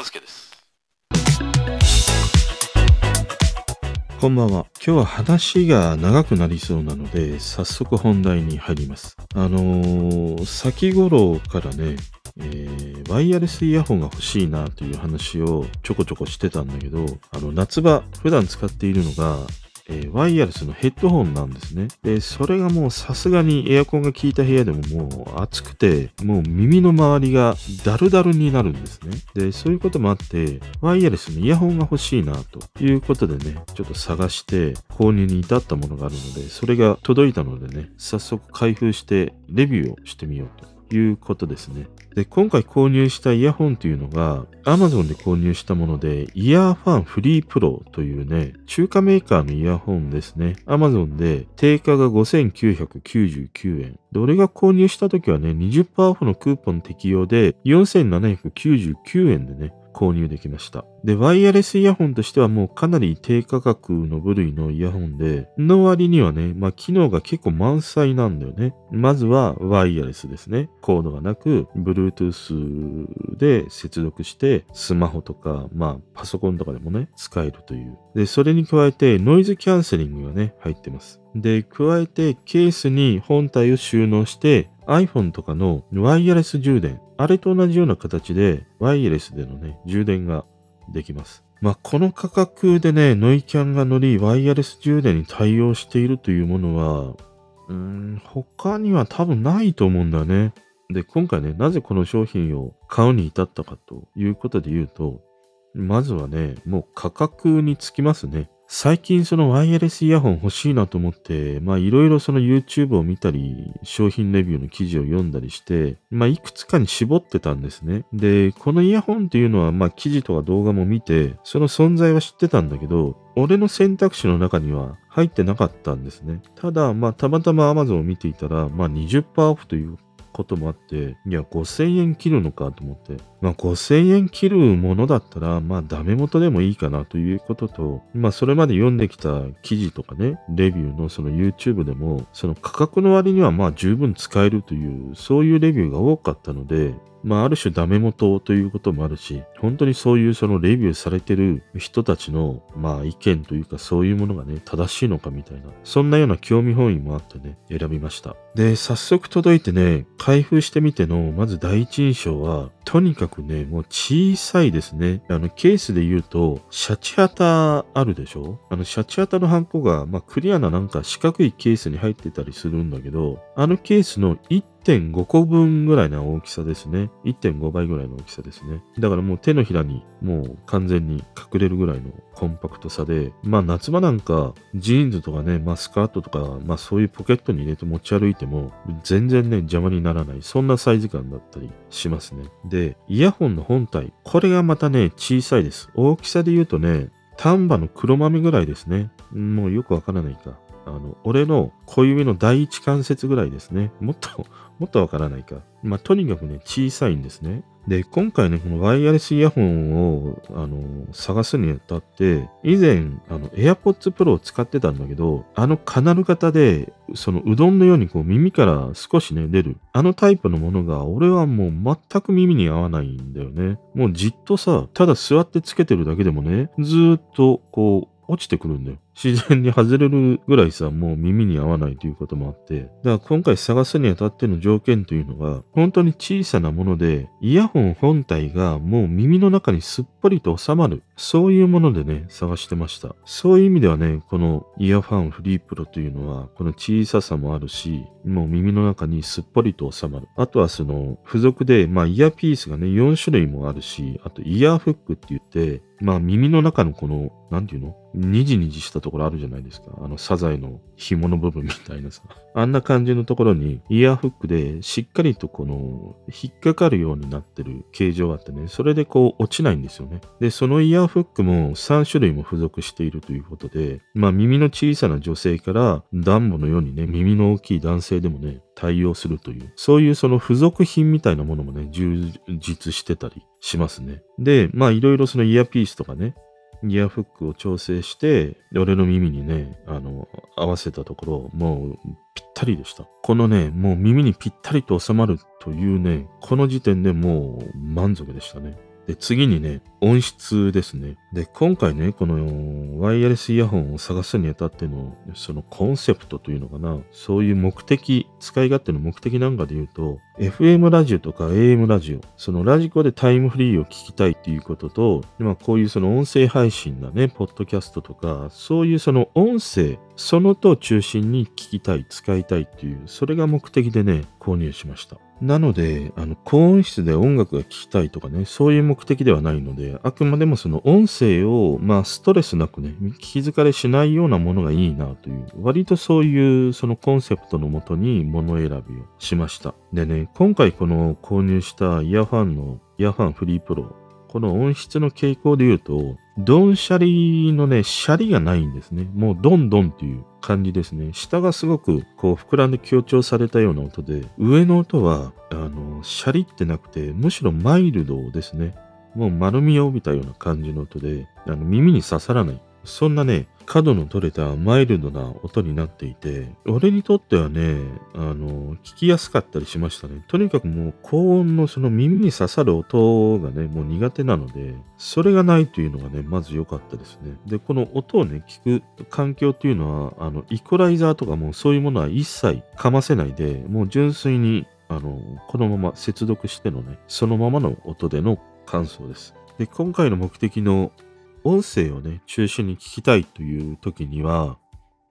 大輔です。こんばんは。今日は話が長くなりそうなので、早速本題に入ります。あのー先頃からね、えーワイヤレスイヤホンが欲しいなという話をちょこちょこしてたんだけど、あの、夏場、普段使っているのが、えーワイヤレスのヘッドホンなんですね。で、それがもうさすがにエアコンが効いた部屋でももう暑くて、もう耳の周りがダルダルになるんですね。で、そういうこともあって、ワイヤレスのイヤホンが欲しいなということでね、ちょっと探して購入に至ったものがあるので、それが届いたのでね、早速開封してレビューをしてみようということですね。で、今回購入したイヤホンというのが、Amazon で購入したもので、イヤーファンフリープロというね、中華メーカーのイヤホンですね。Amazon で定価が5999円。で、俺が購入した時はね、20%オフのクーポン適用で、4799円でね、購入できました。で、ワイヤレスイヤホンとしてはもうかなり低価格の部類のイヤホンで、の割にはね、まあ機能が結構満載なんだよね。まずはワイヤレスですね。コードがなく、Bluetooth で接続して、スマホとか、まあパソコンとかでもね、使えるという。で、それに加えてノイズキャンセリングがね、入ってます。で、加えてケースに本体を収納して、iPhone とかのワイヤレス充電、あれと同じような形でワイヤレスでのね、充電ができます。まあ、この価格でね、ノイキャンが乗り、ワイヤレス充電に対応しているというものは、うーん、他には多分ないと思うんだよね。で、今回ね、なぜこの商品を買うに至ったかということで言うと、まずはね、もう価格につきますね。最近そのワイヤレスイヤホン欲しいなと思って、まあいろいろその YouTube を見たり、商品レビューの記事を読んだりして、まあいくつかに絞ってたんですね。で、このイヤホンっていうのはまあ記事とか動画も見て、その存在は知ってたんだけど、俺の選択肢の中には入ってなかったんですね。ただ、まあたまたま Amazon を見ていたら、まあ20%オフということもあって、いや、5000円切るのかと思って。まあ、5000円切るものだったら、まあ、ダメ元でもいいかなということと、まあ、それまで読んできた記事とかね、レビューのその YouTube でも、その価格の割にはまあ、十分使えるという、そういうレビューが多かったので、まあ、ある種ダメ元ということもあるし、本当にそういうそのレビューされてる人たちの、まあ、意見というかそういうものがね、正しいのかみたいな、そんなような興味本位もあってね、選びました。で、早速届いてね、開封してみての、まず第一印象は、とにかくね、もう小さいですね。あの、ケースで言うと、シャチハタあるでしょ？あの、シャチハタのハンコが、まあ、クリアななんか四角いケースに入ってたりするんだけど、あのケースの1.5個分ぐらいな大きさですね。1.5倍ぐらいの大きさですね。だからもう手のひらにもう完全に隠れるぐらいのコンパクトさで、まあ夏場なんかジーンズとかね、まあスカートとか、まあそういうポケットに入れて持ち歩いても全然ね、邪魔にならない。そんなサイズ感だったりしますね。で、でイヤホンの本体。これがまたね、小さいです。大きさで言うとね、丹波の黒豆ぐらいですね。もうよくわからないか。あの、俺の小指の第一関節ぐらいですね。もっと、もっとわからないか。まあ、とにかくね、小さいんですね。で、今回ね、このワイヤレスイヤホンを、あの、探すにあたって、以前、あの、AirPods Pro を使ってたんだけど、あのカナル型で、そのうどんのようにこう耳から少しね、出る。あのタイプのものが、俺はもう全く耳に合わないんだよね。もうじっとさ、ただ座ってつけてるだけでもね、ずっとこう、落ちてくるんだよ。自然に外れるぐらいさ、もう耳に合わないということもあって。だから今回探すにあたっての条件というのが、本当に小さなもので、イヤホン本体がもう耳の中にすっぽりと収まる。そういうものでね、探してました。そういう意味ではね、このイヤファンフリープロというのは、この小ささもあるし、もう耳の中にすっぽりと収まる。あとはその、付属で、まあイヤピースがね、4種類もあるし、あとイヤーフックって言って、まあ耳の中のこの、なんていうの？にじにじしたとところあるじゃないですか。あのサザエの紐の部分みたいなさ。あんな感じのところにイヤーフックでしっかりとこの引っかかるようになってる形状があってね、それでこう落ちないんですよね。で、そのイヤーフックも3種類も付属しているということで、まあ耳の小さな女性からダンボのようにね、耳の大きい男性でもね、対応するという、そういうその付属品みたいなものもね、充実してたりしますね。で、まあいろいろそのイヤーピースとかね、ギアフックを調整して、俺の耳にね、あの、合わせたところ、もうぴったりでした。このね、もう耳にぴったりと収まるというね、この時点でもう満足でしたね。で、次にね、音質ですね。で、今回ね、このワイヤレスイヤホンを探すにあたっての、そのコンセプトというのかな、そういう目的、使い勝手の目的なんかで言うと、FM ラジオとか AM ラジオ、そのラジコでタイムフリーを聞きたいっていうことと、まあ、こういうその音声配信だね、ポッドキャストとか、そういうその音声、そのと中心に聞きたい、使いたいっていう、それが目的でね、購入しました。なので、あの、高音質で音楽が聴きたいとかね、そういう目的ではないので、あくまでもその音声を、まあ、ストレスなくね、聞き疲れしないようなものがいいなという、割とそういうそのコンセプトのもとに物選びをしました。でね、今回この購入したイヤファンの、イヤファンフリープロ、この音質の傾向で言うと、ドンシャリのね、シャリがないんですね。もうドンドンっていう感じですね。下がすごくこう膨らんで強調されたような音で、上の音は、あの、シャリってなくて、むしろマイルドですね。もう丸みを帯びたような感じの音で、あの耳に刺さらない。そんなね、角の取れたマイルドな音になっていて、俺にとってはね、あの、聞きやすかったりしましたね。とにかくもう高音のその耳に刺さる音がね、もう苦手なので、それがないというのがね、まず良かったですね。で、この音をね、聞く環境っていうのは、あの、イコライザーとかもそういうものは一切かませないで、もう純粋に、あの、このまま接続してのね、そのままの音での感想です。で、今回の目的の音声をね、中心に聞きたいという時には、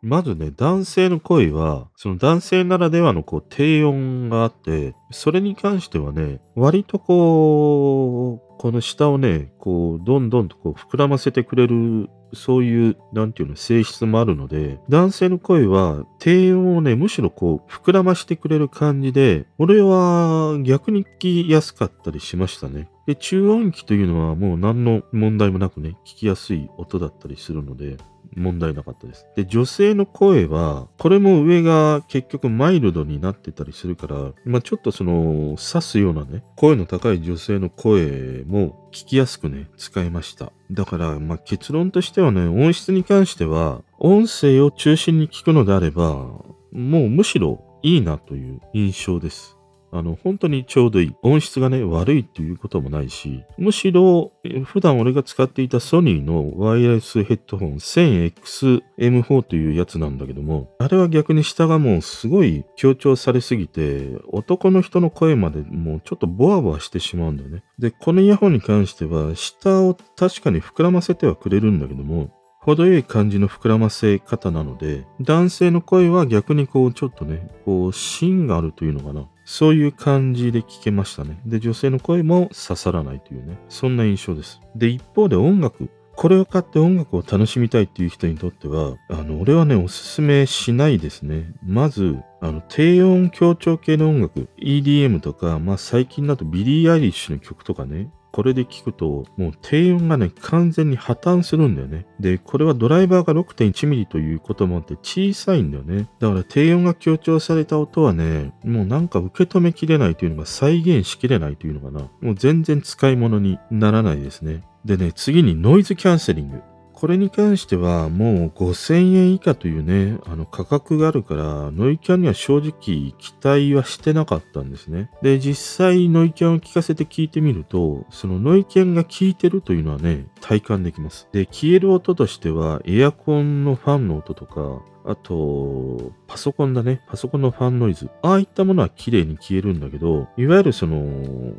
まずね、男性の声は、その男性ならではのこう低音があって、それに関してはね、割とこう、この下をね、こう、どんどんとこう膨らませてくれる、そういう、なんていうの、性質もあるので、男性の声は低音をね、むしろこう、膨らましてくれる感じで、俺は逆に聞きやすかったりしましたね。で、中音域というのはもう何の問題もなくね、聞きやすい音だったりするので、問題なかったです。で、女性の声は、これも上が結局マイルドになってたりするから、まあちょっとその、刺すようなね、声の高い女性の声も聞きやすくね、使いました。だから、まあ結論としてはね、音質に関しては、音声を中心に聞くのであれば、もうむしろいいなという印象です。あの、本当にちょうどいい。音質がね、悪いっていうこともないし、むしろ、普段俺が使っていたソニーのワイヤレスヘッドホン 1000XM4 というやつなんだけども、あれは逆に下がもうすごい強調されすぎて、男の人の声までもうちょっとボワボワしてしまうんだよね。で、このイヤホンに関しては、下を確かに膨らませてはくれるんだけども、程よい感じの膨らませ方なので、男性の声は逆にこうちょっとね、こう芯があるというのかな。そういう感じで聞けましたね。で、女性の声も刺さらないというね、そんな印象です。で、一方で音楽。これを買って音楽を楽しみたいっていう人にとっては、あの、俺はね、おすすめしないですね。まず、あの、低音強調系の音楽、EDM とか、まあ最近だとビリー・アイリッシュの曲とかね、これで聞くと、もう低音がね、完全に破綻するんだよね。で、これはドライバーが 6.1mm ということもあって小さいんだよね。だから低音が強調された音はね、もうなんか受け止めきれないというのが再現しきれないというのかな。もう全然使い物にならないですね。でね、次にノイズキャンセリング。これに関してはもう5000円以下というね、あの価格があるから、ノイキャンには正直期待はしてなかったんですね。で、実際ノイキャンを聞かせて聞いてみると、そのノイキャンが効いてるというのはね、体感できます。で、消える音としては、エアコンのファンの音とか、あと、パソコンだね。パソコンのファンノイズ。ああいったものは綺麗に消えるんだけど、いわゆるその、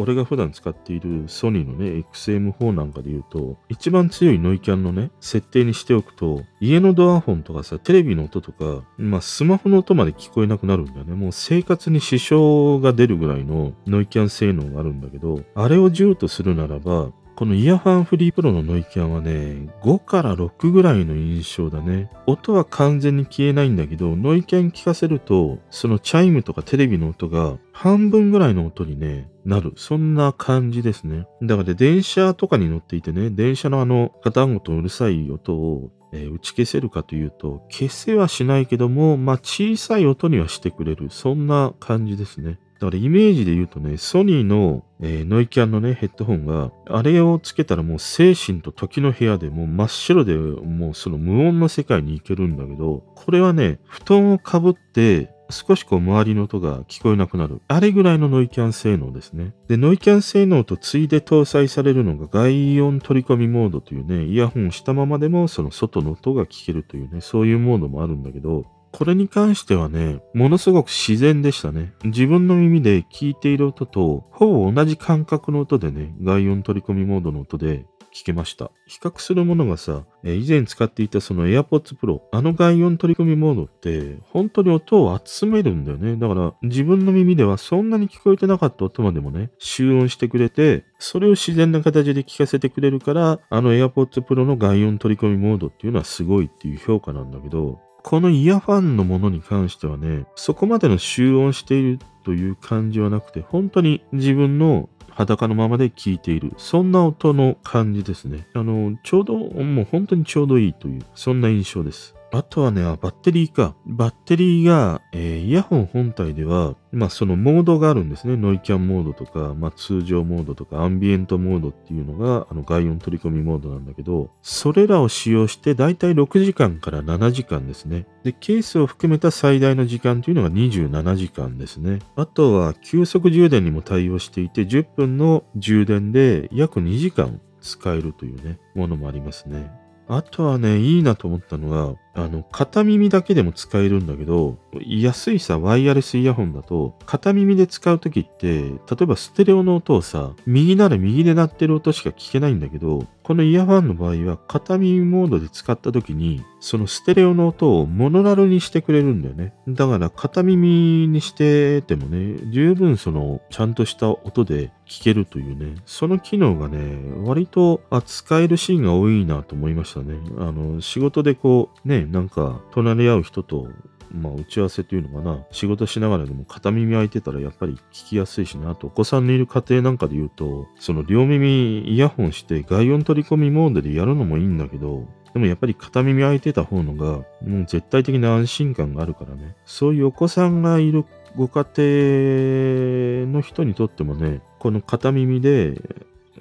俺が普段使っているソニーのね、XM4 なんかで言うと、一番強いノイキャンのね、設定にしておくと、家のドアホンとかさ、テレビの音とか、まあスマホの音まで聞こえなくなるんだよね。もう生活に支障が出るぐらいのノイキャン性能があるんだけど、あれを10とするならば、この EarFun Free Pro のノイキャンはね、5から6ぐらいの印象だね。音は完全に消えないんだけど、ノイキャン効かせると、そのチャイムとかテレビの音が半分ぐらいの音にね、なる。そんな感じですね。だから電車とかに乗っていてね、電車のあの、ガタゴトとうるさい音をえ、打ち消せるかというと、消せはしないけども、まあ小さい音にはしてくれる。そんな感じですね。だからイメージで言うとね、ソニーの、えー、ノイキャンのね、ヘッドホンが、あれをつけたらもう精神と時の部屋でもう真っ白でもうその無音の世界に行けるんだけど、これはね、布団をかぶって、少しこう周りの音が聞こえなくなる。あれぐらいのノイキャン性能ですね。で、ノイキャン性能とついで搭載されるのが外音取り込みモードというね、イヤホンをしたままでもその外の音が聞けるというね、そういうモードもあるんだけど、これに関してはね、ものすごく自然でしたね。自分の耳で聞いている音と、ほぼ同じ感覚の音でね、外音取り込みモードの音で聞けました。比較するものがさ、え以前使っていたその AirPods Pro、あの外音取り込みモードって、本当に音を集めるんだよね。だから自分の耳ではそんなに聞こえてなかった音までもね、集音してくれて、それを自然な形で聞かせてくれるから、あの AirPods Pro の外音取り込みモードっていうのはすごいっていう評価なんだけど、このイヤファンのものに関してはね、そこまでの集音しているという感じはなくて、本当に自分の裸のままで聴いている。そんな音の感じですね。あの、ちょうど、もう本当にちょうどいいという、そんな印象です。あとはね、バッテリーか。バッテリーが、えー、イヤホン本体では、まあそのモードがあるんですね。ノイキャンモードとか、まあ通常モードとか、アンビエントモードっていうのが、あの外音取り込みモードなんだけど、それらを使用してだいたい6時間から7時間ですね。で、ケースを含めた最大の時間というのが27時間ですね。あとは急速充電にも対応していて、10分の充電で約2時間使えるというね、ものもありますね。あとはね、いいなと思ったのが、あの、片耳だけでも使えるんだけど、安いさ、ワイヤレスイヤホンだと、片耳で使うときって、例えばステレオの音をさ、右なら右で鳴ってる音しか聞けないんだけど、このイヤファンの場合は、片耳モードで使ったときに、そのステレオの音をモノラルにしてくれるんだよね。だから片耳にしててもね、十分その、ちゃんとした音で聞けるというね、その機能がね、割と扱えるシーンが多いなと思いましたね。あの、仕事でこう、ね、なんか、隣り合う人とまあ、打ち合わせというのかな、仕事しながらでも片耳開いてたらやっぱり聞きやすいしね、あと。お子さんのいる家庭なんかで言うと、その両耳イヤホンして外音取り込みモードでやるのもいいんだけど、でもやっぱり片耳開いてた方のが、もう絶対的な安心感があるからね、そういうお子さんがいるご家庭の人にとってもね、この片耳で、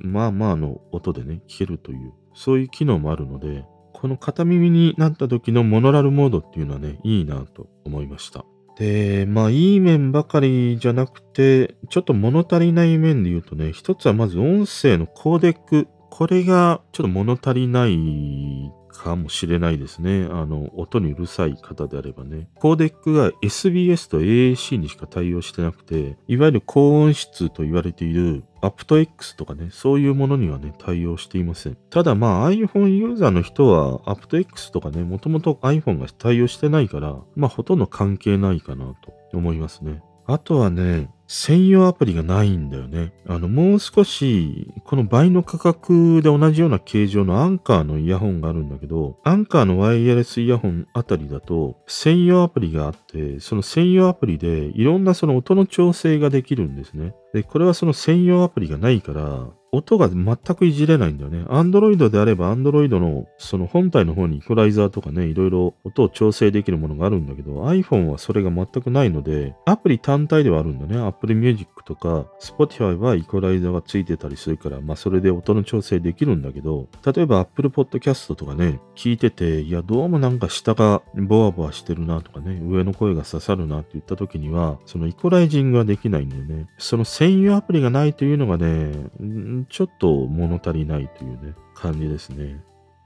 まあまあの音でね、聞けるという、そういう機能もあるので、この片耳になった時のモノラルモードっていうのはね、いいなと思いました。で、まあいい面ばかりじゃなくて、ちょっと物足りない面で言うとね、一つはまず音声のコーデック。これがちょっと物足りないかもしれないですね。あの、音にうるさい方であればね。コーデックが SBS と AAC にしか対応してなくて、いわゆる高音質と言われているアプト X とかね、そういうものにはね、対応していません。ただまあ iPhone ユーザーの人はアプト X とかね、もともと iPhone が対応してないから、まあほとんど関係ないかなと思いますね。あとはね、専用アプリがないんだよね。あの、もう少し、この倍の価格で同じような形状のアンカーのイヤホンがあるんだけど、アンカーのワイヤレスイヤホンあたりだと、専用アプリがあって、その専用アプリでいろんなその音の調整ができるんですね。で、これはその専用アプリがないから、音が全くいじれないんだよね。Android であれば Android のその本体の方にイコライザーとかね、いろいろ音を調整できるものがあるんだけど、iPhone はそれが全くないので、アプリ単体ではあるんだね。Apple Music とか Spotify はイコライザーがついてたりするから、まあそれで音の調整できるんだけど、例えば Apple Podcast とかね、聞いてて、いや、どうもなんか下がボワボワしてるなとかね、上の声が刺さるなって言った時には、そのイコライジングができないんだよね。その専用アプリがないというのがね、ちょっと物足りないというね、感じですね。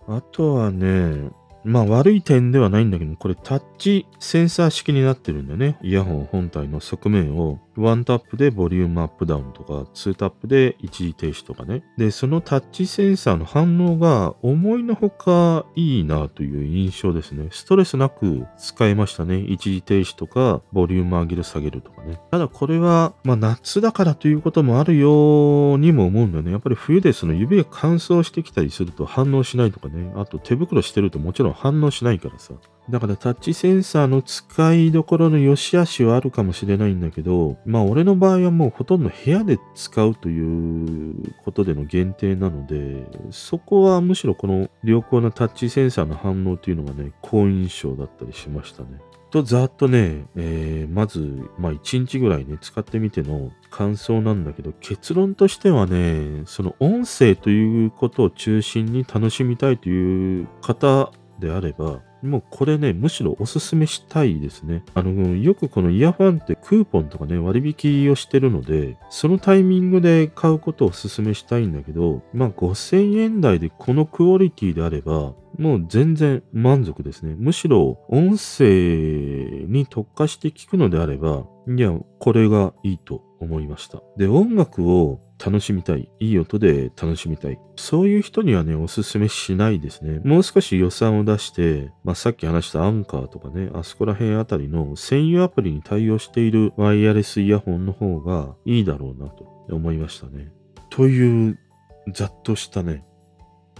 あとはね、まあ悪い点ではないんだけど、これタッチセンサー式になってるんだよね。イヤホン本体の側面をワンタップでボリュームアップダウンとか、ツータップで一時停止とかね。で、そのタッチセンサーの反応が思いのほかいいなという印象ですね。ストレスなく使えましたね。一時停止とか、ボリューム上げる下げるとかね。ただこれは、まあ夏だからということもあるようにも思うんだよね。やっぱり冬でその指が乾燥してきたりすると反応しないとかね。あと手袋してるともちろん反応しないからさ。だからタッチセンサーの使いどころの良し悪しはあるかもしれないんだけど、まあ俺の場合はもうほとんど部屋で使うということでの限定なので、そこはむしろこの良好なタッチセンサーの反応というのがね、好印象だったりしましたね。とざっとね、えー、まず、まあ1日ぐらいね、使ってみての感想なんだけど、結論としてはね、その音声ということを中心に楽しみたいという方であれば、もうこれね、むしろおすすめしたいですね。あの、よくこのイヤファンってクーポンとかね、割引をしてるので、そのタイミングで買うことをお勧めしたいんだけど、まあ5000円台でこのクオリティであれば、もう全然満足ですね。むしろ音声に特化して聞くのであれば、いや、これがいいと思いました。で、音楽を楽しみたい。いい音で楽しみたい。そういう人にはね、おすすめしないですね。もう少し予算を出して、まあ、さっき話したアンカーとかね、あそこら辺あたりの専用アプリに対応しているワイヤレスイヤホンの方がいいだろうなと思いましたね。という、ざっとしたね、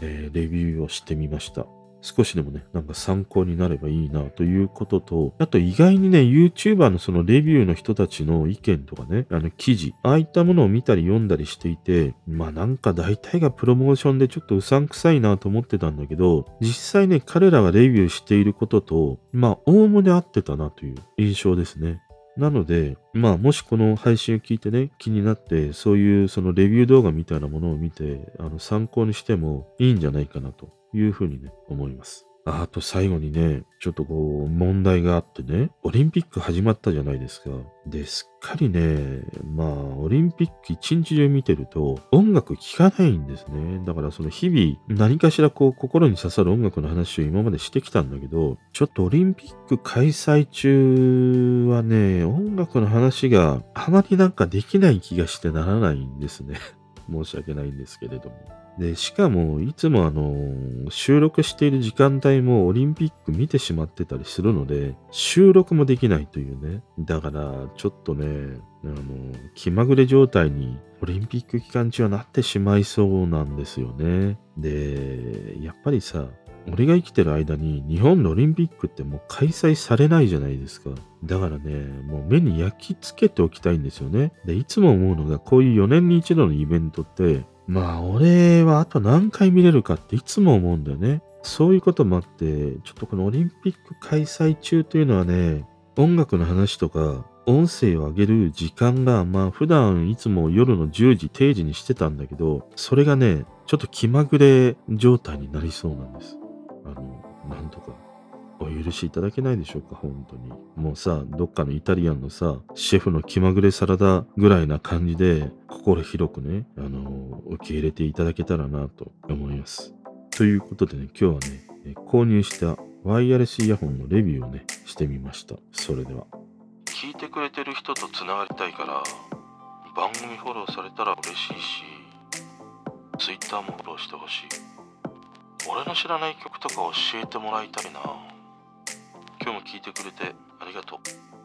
えー、レビューをしてみました。少しでもね、なんか参考になればいいなということと、あと意外にね、YouTuber のそのレビューの人たちの意見とかね、あの記事、ああいったものを見たり読んだりしていて、まあなんか大体がプロモーションでちょっとうさんくさいなと思ってたんだけど、実際ね、彼らがレビューしていることと、まあ、おおむね合ってたなという印象ですね。なので、まあ、もしこの配信を聞いてね、気になって、そういうそのレビュー動画みたいなものを見て、あの、参考にしてもいいんじゃないかなというふうにね、思います。あと最後にね、ちょっとこう、問題があってね、オリンピック始まったじゃないですか。で、すっかりね、まあ、オリンピック一日中見てると、音楽聴かないんですね。だからその日々、何かしらこう、心に刺さる音楽の話を今までしてきたんだけど、ちょっとオリンピック開催中はね、音楽の話があまりなんかできない気がしてならないんですね。申し訳ないんですけれども。で、しかも、いつもあの、収録している時間帯もオリンピック見てしまってたりするので、収録もできないというね。だから、ちょっとね、あの、気まぐれ状態にオリンピック期間中はなってしまいそうなんですよね。で、やっぱりさ、俺が生きてる間に日本のオリンピックってもう開催されないじゃないですか。だからね、もう目に焼き付けておきたいんですよね。で、いつも思うのがこういう4年に一度のイベントってまあ、俺はあと何回見れるかっていつも思うんだよね。そういうこともあって、ちょっとこのオリンピック開催中というのはね、音楽の話とか、音声を上げる時間が、まあ普段いつも夜の10時、定時にしてたんだけど、それがね、ちょっと気まぐれ状態になりそうなんです。あの、なんとかお許しいただけないでしょうか、本当に。もうさ、どっかのイタリアンのさ、シェフの気まぐれサラダぐらいな感じで、心広くね、あの、受け入れていただけたらなと思います。ということでね、今日はね、購入したワイヤレスイヤホンのレビューをね、してみました。それでは。聞いてくれてる人と繋がりたいから、番組フォローされたら嬉しいし、Twitter もフォローしてほしい。俺の知らない曲とか教えてもらいたいな。今日も聞いてくれてありがとう。